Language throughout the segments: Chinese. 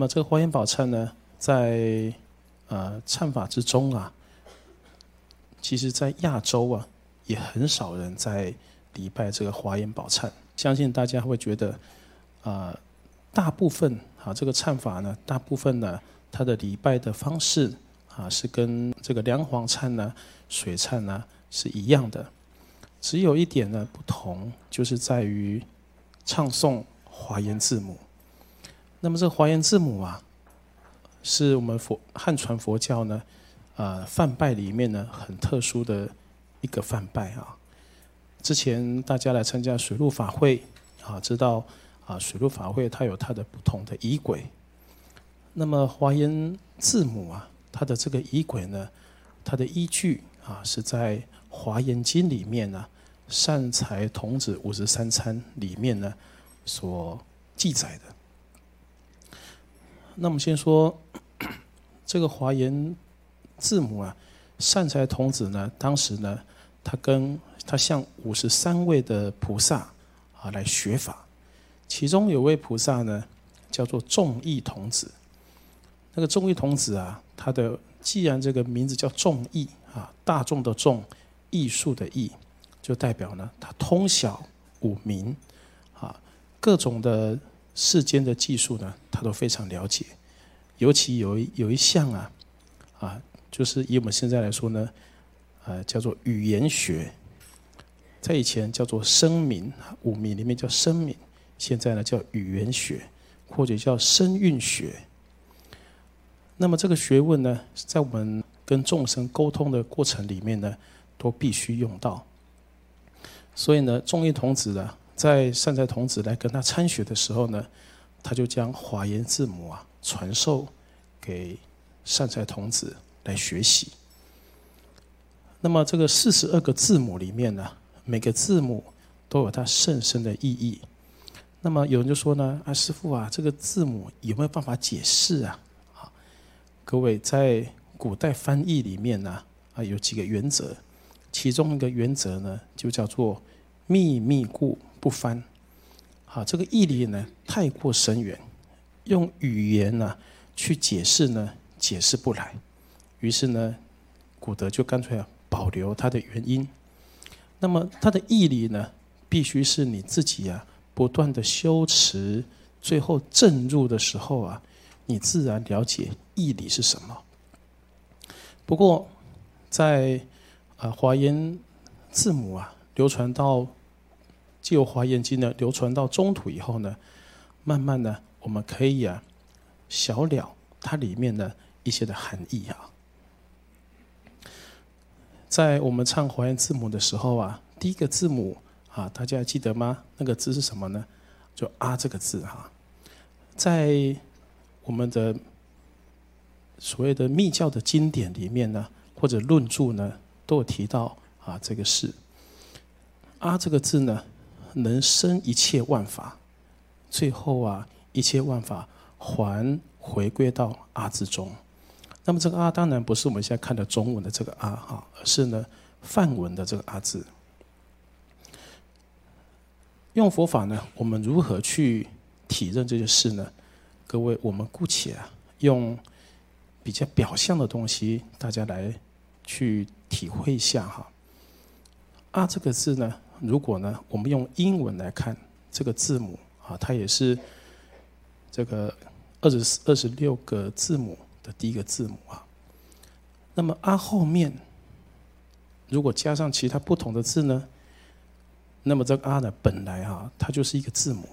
那么这个华严宝忏呢，在呃忏法之中啊，其实在亚洲啊，也很少人在礼拜这个华严宝忏。相信大家会觉得，啊，大部分啊这个忏法呢，大部分呢它的礼拜的方式啊，是跟这个梁皇忏呢、水忏呢是一样的，只有一点呢不同，就是在于唱诵华严字母。那么这个华严字母啊，是我们佛汉传佛教呢，呃，梵拜里面呢很特殊的一个梵拜啊。之前大家来参加水陆法会啊，知道啊，水陆法会它有它的不同的仪轨。那么华严字母啊，它的这个仪轨呢，它的依据啊，是在《华严经》里面呢，《善财童子五十三参》里面呢所记载的。那我们先说 这个华严字母啊，善财童子呢，当时呢，他跟他向五十三位的菩萨啊来学法，其中有位菩萨呢，叫做众义童子。那个众义童子啊，他的既然这个名字叫众义啊，大众的众，艺术的艺，就代表呢，他通晓五明啊，各种的。世间的技术呢，他都非常了解，尤其有一有一项啊，啊，就是以我们现在来说呢，呃，叫做语言学，在以前叫做声明，五名里面叫声明，现在呢叫语言学，或者叫声韵学。那么这个学问呢，在我们跟众生沟通的过程里面呢，都必须用到。所以呢，众义童子呢。在善财童子来跟他参学的时候呢，他就将华严字母啊传授给善财童子来学习。那么这个四十二个字母里面呢，每个字母都有它甚深的意义。那么有人就说呢，啊师傅啊，这个字母有没有办法解释啊？啊，各位在古代翻译里面呢，啊有几个原则，其中一个原则呢就叫做秘密故。不翻，好，这个义理呢太过深远，用语言呢去解释呢解释不来，于是呢，古德就干脆要保留它的原因。那么它的义理呢，必须是你自己啊不断的修持，最后正入的时候啊，你自然了解义理是什么。不过，在啊华严字母啊流传到。既有华严经呢流传到中土以后呢，慢慢的我们可以啊，小了它里面的一些的含义啊。在我们唱华严字母的时候啊，第一个字母啊，大家还记得吗？那个字是什么呢？就啊这个字哈，在我们的所谓的密教的经典里面呢，或者论著呢，都有提到啊这个是啊这个字呢。能生一切万法，最后啊，一切万法还回归到阿之中。那么这个阿当然不是我们现在看的中文的这个阿哈，而是呢梵文的这个阿字。用佛法呢，我们如何去体认这些事呢？各位，我们姑且啊，用比较表象的东西，大家来去体会一下哈。阿这个字呢？如果呢，我们用英文来看这个字母啊，它也是这个二十四二十六个字母的第一个字母啊。那么啊后面如果加上其他不同的字呢，那么这个啊呢本来啊它就是一个字母，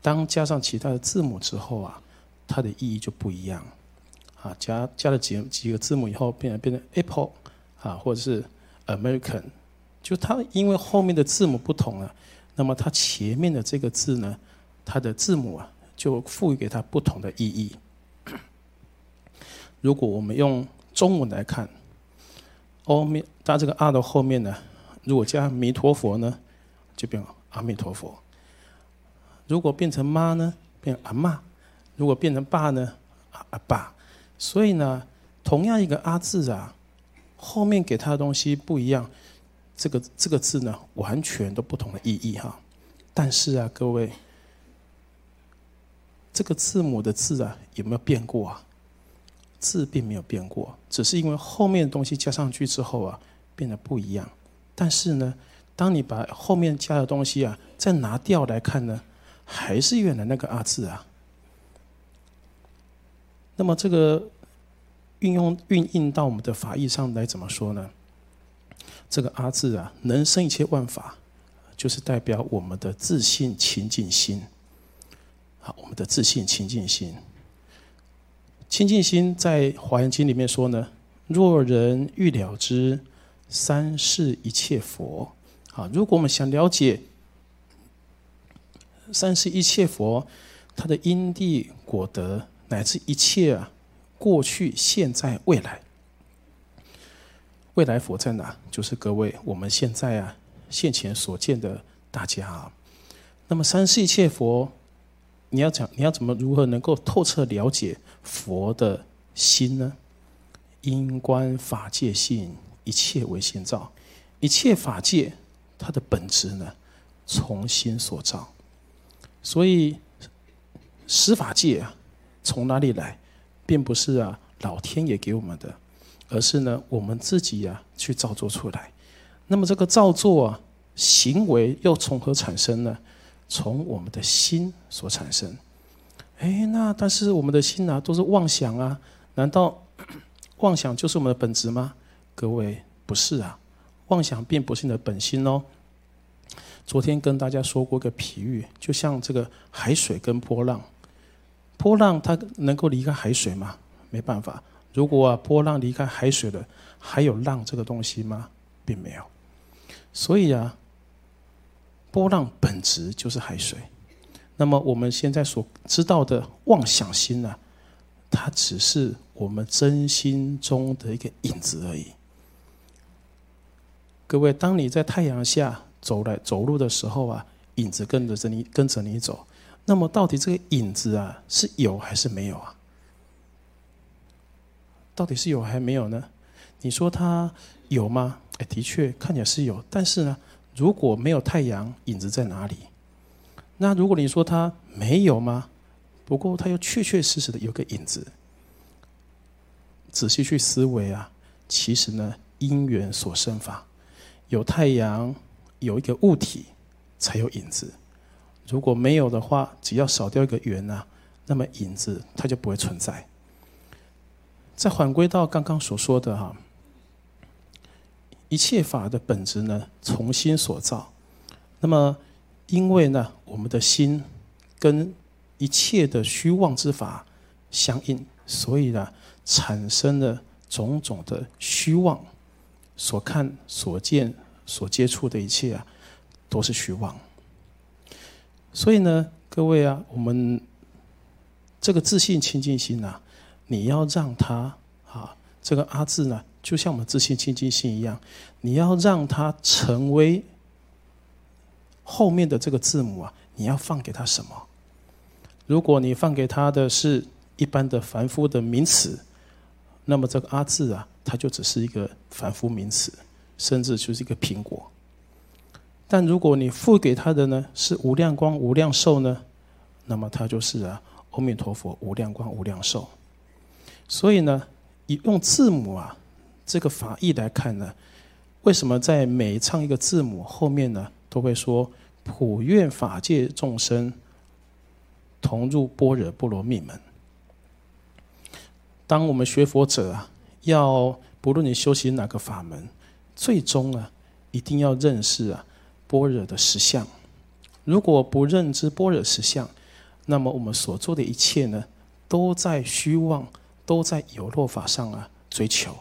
当加上其他的字母之后啊，它的意义就不一样啊。加加了几几个字母以后，变成变成 Apple 啊，或者是 American。就它因为后面的字母不同了，那么它前面的这个字呢，它的字母啊就赋予给它不同的意义。如果我们用中文来看，后面它这个阿的后面呢，如果加弥陀佛呢，就变阿弥陀佛；如果变成妈呢，变阿妈；如果变成爸呢，阿阿爸。所以呢，同样一个阿字啊，后面给它的东西不一样。这个这个字呢，完全都不同的意义哈。但是啊，各位，这个字母的字啊有没有变过啊？字并没有变过，只是因为后面的东西加上去之后啊，变得不一样。但是呢，当你把后面加的东西啊再拿掉来看呢，还是原来那个阿字啊。那么这个运用运用到我们的法义上来怎么说呢？这个阿字啊，能生一切万法，就是代表我们的自信清净心。好，我们的自信清净心，清净心在华严经里面说呢：若人欲了知三世一切佛，啊，如果我们想了解三世一切佛，他的因地果德。乃至一切啊，过去、现在、未来，未来佛在哪？就是各位我们现在啊，现前所见的大家啊。那么三世一切佛，你要讲，你要怎么如何能够透彻了解佛的心呢？因观法界性，一切为心造，一切法界它的本质呢，从心所造。所以十法界啊。从哪里来，并不是啊老天爷给我们的，而是呢我们自己呀去造作出来。那么这个造作啊行为又从何产生呢？从我们的心所产生。哎，那但是我们的心啊都是妄想啊，难道 妄想就是我们的本质吗？各位不是啊，妄想并不是你的本心哦。昨天跟大家说过个比喻，就像这个海水跟波浪。波浪它能够离开海水吗？没办法。如果啊波浪离开海水了，还有浪这个东西吗？并没有。所以啊，波浪本质就是海水。那么我们现在所知道的妄想心呢，它只是我们真心中的一个影子而已。各位，当你在太阳下走来走路的时候啊，影子跟着着你，跟着你走。那么，到底这个影子啊，是有还是没有啊？到底是有还没有呢？你说它有吗？哎，的确看起来是有，但是呢，如果没有太阳，影子在哪里？那如果你说它没有吗？不过它又确确实实的有个影子。仔细去思维啊，其实呢，因缘所生法，有太阳，有一个物体，才有影子。如果没有的话，只要少掉一个圆啊，那么影子它就不会存在。再回归到刚刚所说的哈，一切法的本质呢，从心所造。那么因为呢，我们的心跟一切的虚妄之法相应，所以呢，产生了种种的虚妄。所看、所见、所接触的一切啊，都是虚妄。所以呢，各位啊，我们这个自信清净心呐，你要让他啊，这个阿字呢，就像我们自信清净心一样，你要让他成为后面的这个字母啊，你要放给他什么？如果你放给他的是一般的凡夫的名词，那么这个阿字啊，它就只是一个凡夫名词，甚至就是一个苹果。但如果你付给他的呢是无量光无量寿呢，那么他就是啊，阿弥陀佛无量光无量寿。所以呢，以用字母啊这个法义来看呢，为什么在每唱一个字母后面呢，都会说普愿法界众生同入般若波罗蜜门？当我们学佛者啊，要不论你修习哪个法门，最终啊，一定要认识啊。般若的实相，如果不认知般若实相，那么我们所做的一切呢，都在虚妄，都在有漏法上啊追求。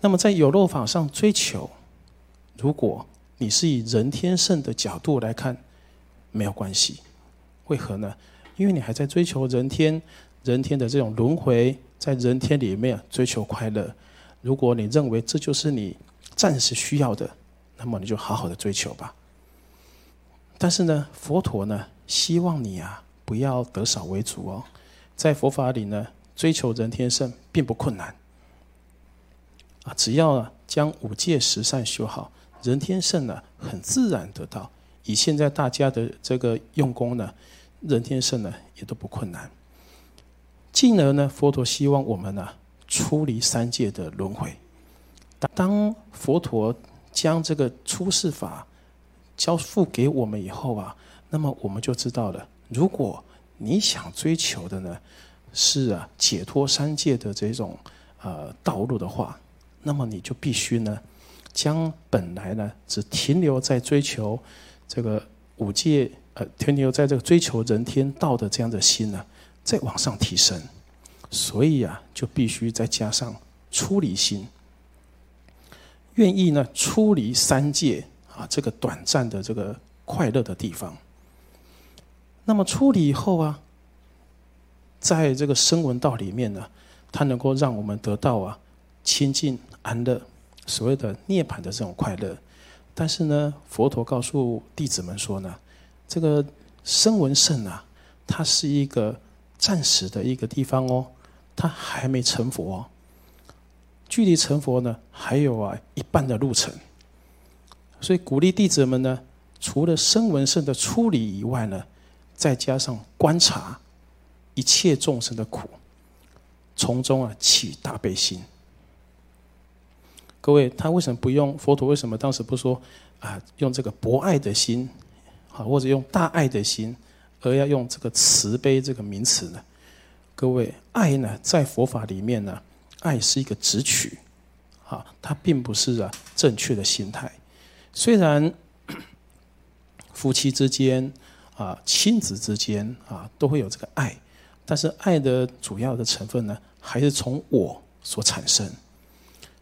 那么在有漏法上追求，如果你是以人天圣的角度来看，没有关系。为何呢？因为你还在追求人天，人天的这种轮回，在人天里面追求快乐。如果你认为这就是你暂时需要的。那么你就好好的追求吧。但是呢，佛陀呢，希望你啊，不要得少为主哦。在佛法里呢，追求人天圣并不困难啊，只要呢将五戒十善修好，人天圣呢很自然得到。以现在大家的这个用功呢，人天圣呢也都不困难。进而呢，佛陀希望我们呢出离三界的轮回。当佛陀将这个出世法交付给我们以后啊，那么我们就知道了，如果你想追求的呢是啊解脱三界的这种呃道路的话，那么你就必须呢将本来呢只停留在追求这个五界呃停留在这个追求人天道的这样的心呢。再往上提升，所以啊，就必须再加上出离心，愿意呢出离三界啊这个短暂的这个快乐的地方。那么出离以后啊，在这个声闻道里面呢，它能够让我们得到啊清净安乐，所谓的涅槃的这种快乐。但是呢，佛陀告诉弟子们说呢，这个声闻圣啊，它是一个。暂时的一个地方哦，它还没成佛，哦距离成佛呢还有啊一半的路程，所以鼓励弟子们呢，除了声闻圣的处理以外呢，再加上观察一切众生的苦，从中啊起大悲心。各位，他为什么不用佛陀？为什么当时不说啊？用这个博爱的心，啊，或者用大爱的心？而要用这个慈悲这个名词呢？各位，爱呢，在佛法里面呢，爱是一个直取，啊，它并不是啊正确的心态。虽然 夫妻之间啊、亲子之间啊，都会有这个爱，但是爱的主要的成分呢，还是从我所产生。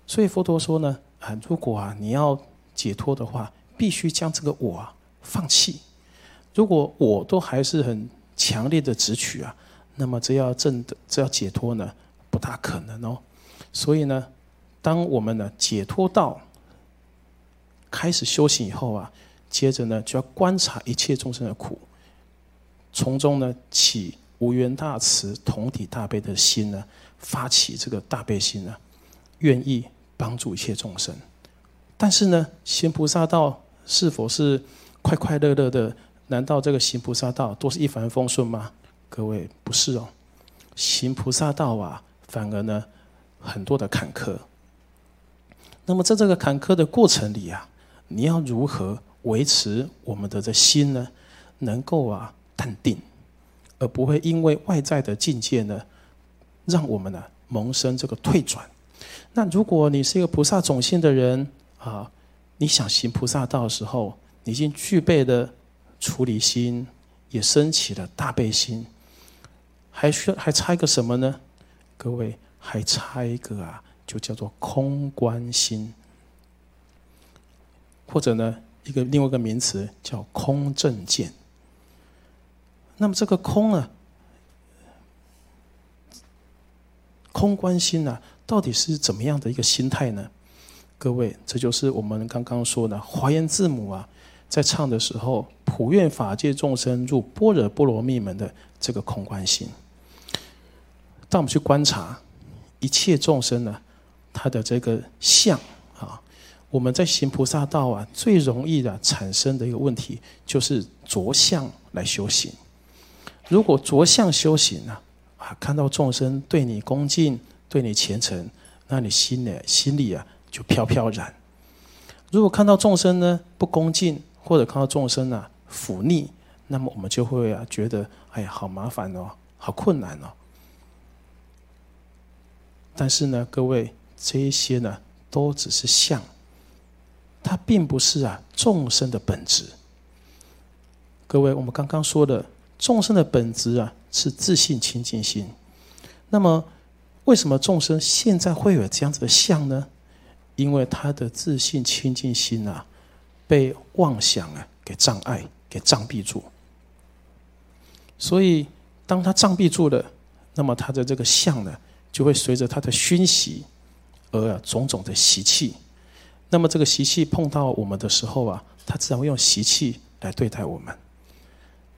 所以佛陀说呢，啊，如果啊你要解脱的话，必须将这个我啊放弃。如果我都还是很强烈的执取啊，那么这要证的这要解脱呢，不大可能哦。所以呢，当我们呢解脱到开始修行以后啊，接着呢就要观察一切众生的苦，从中呢起无缘大慈、同体大悲的心呢，发起这个大悲心呢，愿意帮助一切众生。但是呢，行菩萨道是否是快快乐乐的？难道这个行菩萨道都是一帆风顺吗？各位不是哦，行菩萨道啊，反而呢很多的坎坷。那么在这个坎坷的过程里啊，你要如何维持我们的这心呢？能够啊淡定，而不会因为外在的境界呢，让我们呢萌生这个退转。那如果你是一个菩萨种性的人啊，你想行菩萨道的时候，你已经具备了。处理心也升起了大悲心，还需要还差一个什么呢？各位还差一个啊，就叫做空观心，或者呢一个另外一个名词叫空正见。那么这个空啊，空观心呢，到底是怎么样的一个心态呢？各位，这就是我们刚刚说的华严字母啊。在唱的时候，普愿法界众生入般若波罗蜜门的这个空观心。当我们去观察一切众生呢，他的这个相啊，我们在行菩萨道啊，最容易的产生的一个问题就是着相来修行。如果着相修行呢，啊，看到众生对你恭敬、对你虔诚，那你心里心里啊就飘飘然。如果看到众生呢不恭敬，或者看到众生啊腐逆，那么我们就会啊觉得哎呀好麻烦哦，好困难哦。但是呢，各位这一些呢都只是相，它并不是啊众生的本质。各位，我们刚刚说的众生的本质啊是自信清净心。那么为什么众生现在会有这样子的相呢？因为他的自信清净心啊。被妄想啊给障碍、给障蔽住，所以当他障蔽住了，那么他的这个相呢，就会随着他的熏习而种种的习气。那么这个习气碰到我们的时候啊，他自然会用习气来对待我们。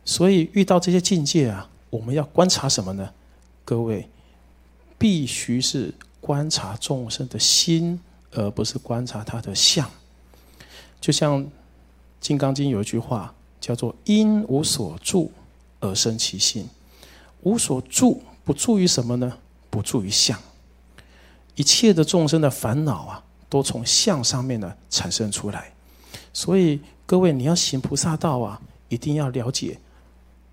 所以遇到这些境界啊，我们要观察什么呢？各位，必须是观察众生的心，而不是观察他的相。就像《金刚经》有一句话叫做“因无所住而生其心。无所住，不住于什么呢？不住于相。一切的众生的烦恼啊，都从相上面呢产生出来。所以各位，你要行菩萨道啊，一定要了解，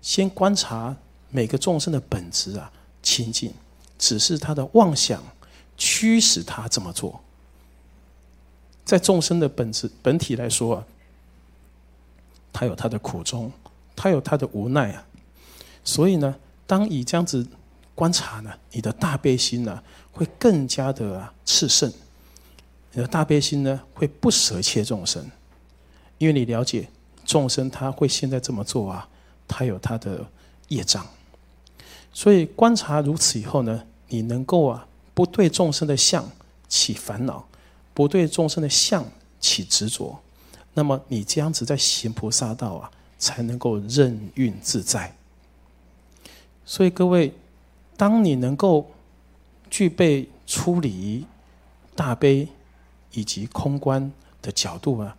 先观察每个众生的本质啊，清净，只是他的妄想驱使他这么做。在众生的本质本体来说啊，他有他的苦衷，他有他的无奈啊。所以呢，当你这样子观察呢，你的大悲心呢，会更加的炽盛。你的大悲心呢，会不舍切众生。因为你了解众生他会现在这么做啊，他有他的业障，所以观察如此以后呢，你能够啊不对众生的相起烦恼，不对众生的相起执着，那么你这样子在行菩萨道啊，才能够任运自在。所以各位，当你能够具备出离、大悲以及空观的角度啊。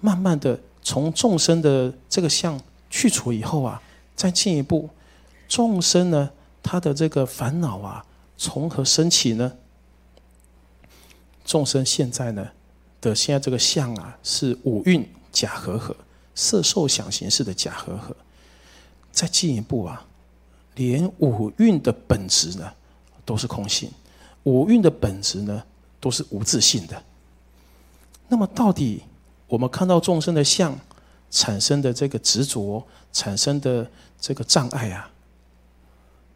慢慢的从众生的这个相去除以后啊，再进一步，众生呢，他的这个烦恼啊，从何升起呢？众生现在呢的现在这个相啊，是五蕴假合合，色受想行识的假合合。再进一步啊，连五蕴的本质呢，都是空性，五蕴的本质呢，都是无自性的。那么到底？我们看到众生的相产生的这个执着，产生的这个障碍啊，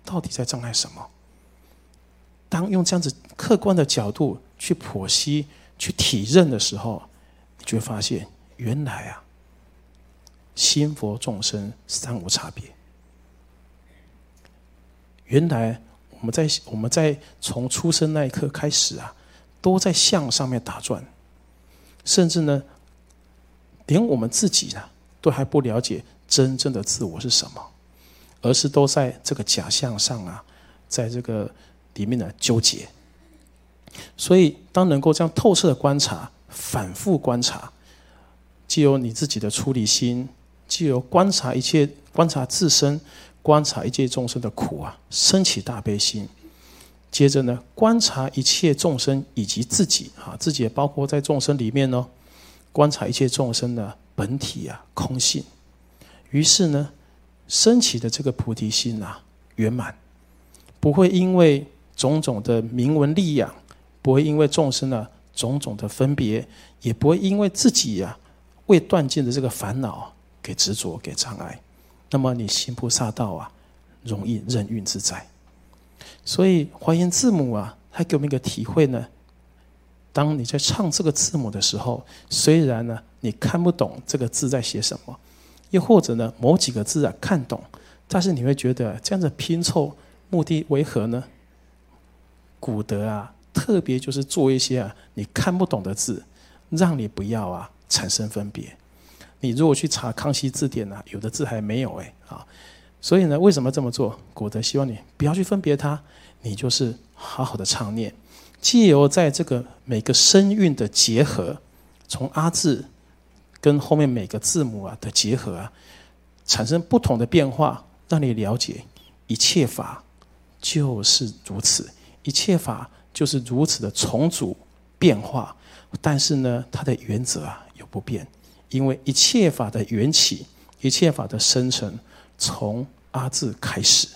到底在障碍什么？当用这样子客观的角度去剖析、去体认的时候，你就会发现，原来啊，心佛众生三无差别。原来我们在我们在从出生那一刻开始啊，都在相上面打转，甚至呢。连我们自己呢，都还不了解真正的自我是什么，而是都在这个假象上啊，在这个里面呢纠结。所以，当能够这样透彻的观察、反复观察，既有你自己的出离心，既有观察一切、观察自身、观察一切众生的苦啊，升起大悲心。接着呢，观察一切众生以及自己啊，自己也包括在众生里面呢。观察一切众生的本体啊，空性。于是呢，升起的这个菩提心啊，圆满，不会因为种种的名闻利养，不会因为众生的种种的分别，也不会因为自己呀未断尽的这个烦恼给执着、给障碍。那么你行菩萨道啊，容易任运自在。所以华严字母啊，还给我们一个体会呢。当你在唱这个字母的时候，虽然呢你看不懂这个字在写什么，又或者呢某几个字啊看懂，但是你会觉得这样子拼凑目的为何呢？古德啊，特别就是做一些啊你看不懂的字，让你不要啊产生分别。你如果去查康熙字典呢，有的字还没有哎啊，所以呢为什么这么做？古德希望你不要去分别它，你就是好好的唱念。借由在这个每个声韵的结合，从阿字跟后面每个字母啊的结合啊，产生不同的变化，让你了解一切法就是如此，一切法就是如此的重组变化。但是呢，它的原则啊有不变，因为一切法的缘起，一切法的生成，从阿字开始，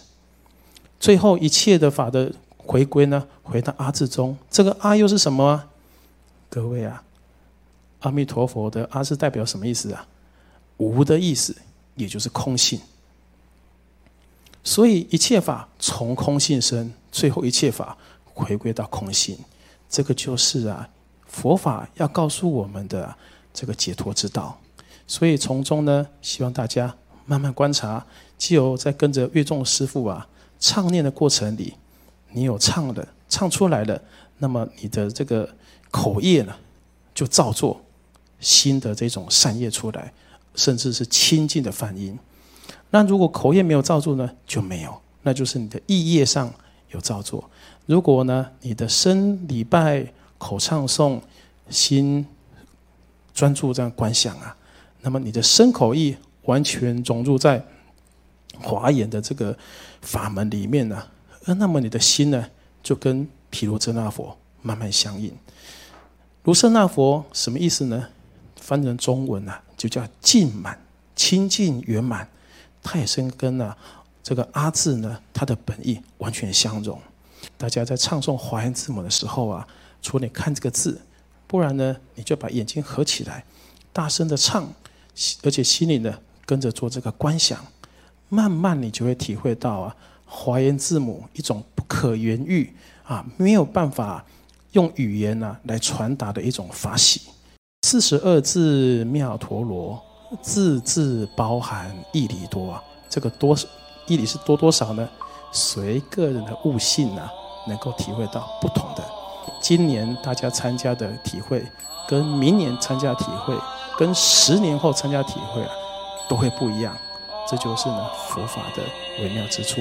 最后一切的法的。回归呢？回到阿字中，这个阿又是什么？各位啊，阿弥陀佛的阿是代表什么意思啊？无的意思，也就是空性。所以一切法从空性生，最后一切法回归到空性，这个就是啊佛法要告诉我们的这个解脱之道。所以从中呢，希望大家慢慢观察，既有在跟着乐众师傅啊唱念的过程里。你有唱的，唱出来了，那么你的这个口业呢，就照做新的这种善业出来，甚至是清净的梵音。那如果口业没有照做呢，就没有，那就是你的意业上有照做。如果呢，你的身礼拜、口唱诵、心专注这样观想啊，那么你的身口意完全融入在华严的这个法门里面呢，那么你的心呢，就跟毗卢遮那佛慢慢相应。卢舍那佛什么意思呢？翻成中文啊，就叫尽满、清净圆满。它也是跟呢这个阿字呢，它的本意完全相融。大家在唱诵华严字母的时候啊，除了你看这个字，不然呢，你就把眼睛合起来，大声的唱，而且心里呢跟着做这个观想，慢慢你就会体会到啊，华严字母一种不可言喻啊，没有办法用语言呢来传达的一种法喜。四十二字妙陀罗，字字包含义理多啊，这个多义理是多多少呢？随个人的悟性啊，能够体会到不同的。今年大家参加的体会，跟明年参加体会，跟十年后参加体会啊，都会不一样。这就是呢佛法的微妙之处。